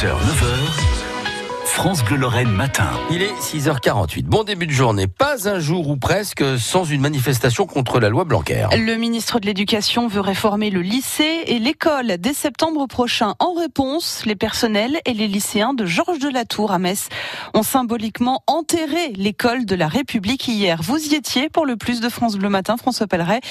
6h, 9h. France Bleu Lorraine matin. Il est 6h48. Bon début de journée. Pas un jour ou presque sans une manifestation contre la loi Blanquer. Le ministre de l'Éducation veut réformer le lycée et l'école dès septembre prochain. En réponse, les personnels et les lycéens de Georges de la Tour à Metz ont symboliquement enterré l'école de la République hier. Vous y étiez pour le plus de France Bleu matin, François Pelleret.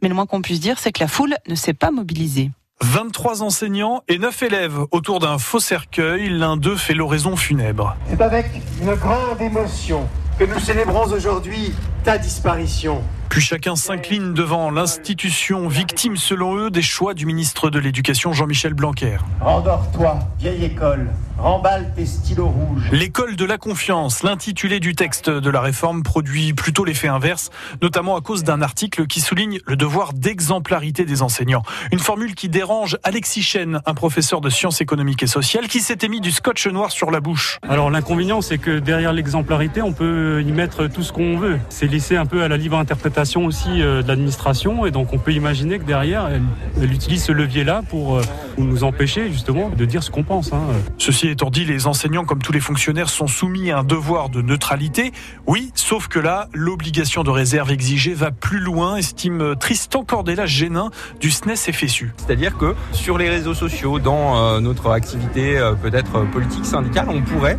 Mais le moins qu'on puisse dire, c'est que la foule ne s'est pas mobilisée. 23 enseignants et 9 élèves autour d'un faux cercueil. L'un d'eux fait l'oraison funèbre. C'est avec une grande émotion que nous célébrons aujourd'hui ta disparition. Puis chacun s'incline devant l'institution, victime selon eux des choix du ministre de l'Éducation Jean-Michel Blanquer. Rendors-toi, vieille école, remballe tes stylos rouges. L'école de la confiance, l'intitulé du texte de la réforme produit plutôt l'effet inverse, notamment à cause d'un article qui souligne le devoir d'exemplarité des enseignants. Une formule qui dérange Alexis Chen, un professeur de sciences économiques et sociales, qui s'était mis du scotch noir sur la bouche. Alors l'inconvénient, c'est que derrière l'exemplarité, on peut y mettre tout ce qu'on veut. C'est laissé un peu à la libre interprétation aussi euh, de l'administration et donc on peut imaginer que derrière elle, utilise ce levier-là pour euh, nous empêcher justement de dire ce qu'on pense. Hein. Ceci étant dit, les enseignants comme tous les fonctionnaires sont soumis à un devoir de neutralité. Oui, sauf que là, l'obligation de réserve exigée va plus loin, estime Tristan Cordella Génin du SNES FSU. C'est-à-dire que sur les réseaux sociaux, dans euh, notre activité peut-être politique syndicale, on pourrait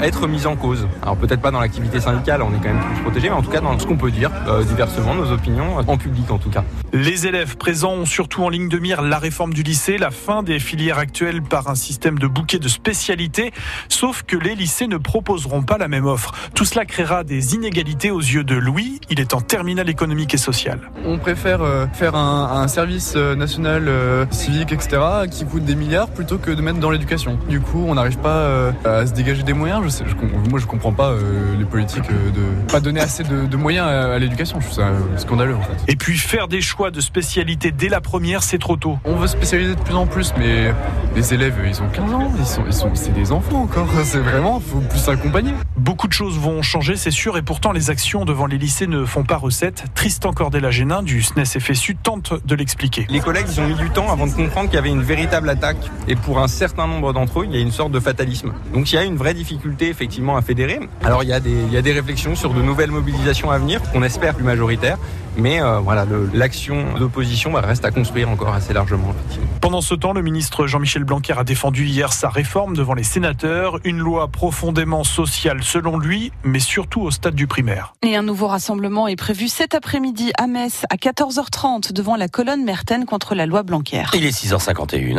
être mis en cause. Alors peut-être pas dans l'activité syndicale, on est quand même plus protégé, mais en tout cas dans ce qu'on peut dire diversement nos opinions, en public en tout cas. Les élèves présents ont surtout en ligne de mire la réforme du lycée, la fin des filières actuelles par un système de bouquet de spécialités, sauf que les lycées ne proposeront pas la même offre. Tout cela créera des inégalités aux yeux de Louis, il est en terminale économique et sociale. On préfère euh, faire un, service euh, national euh, civique, etc., qui coûte des milliards plutôt que de mettre dans l'éducation. Du coup, on n'arrive pas à se dégager des moyens. Je sais, je, moi, je comprends pas les politiques de pas donner assez de, de moyens à l'éducation scandaleux en fait. Et puis faire des choix de spécialité dès la première, c'est trop tôt. On veut spécialiser de plus en plus, mais les élèves, ils ont 15 ans, ils sont, ils sont, c'est des enfants encore. C'est vraiment, faut plus accompagner. Beaucoup de choses vont changer, c'est sûr, et pourtant les actions devant les lycées ne font pas recette. Tristan Cordella-Génin du SNES FSU tente de l'expliquer. Les collègues, ils ont mis du temps avant de comprendre qu'il y avait une véritable attaque, et pour un certain nombre d'entre eux, il y a une sorte de fatalisme. Donc il y a une vraie difficulté effectivement à fédérer. Alors il y a des, il y a des réflexions sur de nouvelles mobilisations à venir, qu'on espère plus majoritaires, mais euh, voilà, l'action d'opposition bah, reste à construire encore assez largement. Pendant ce temps, le ministre Jean-Michel Blanquer a défendu hier sa réforme devant les sénateurs, une loi profondément sociale selon lui, mais surtout au stade du primaire. Et un nouveau rassemblement est prévu cet après-midi à Metz à 14h30 devant la colonne Merten contre la loi Blanquer. Il est 6h51.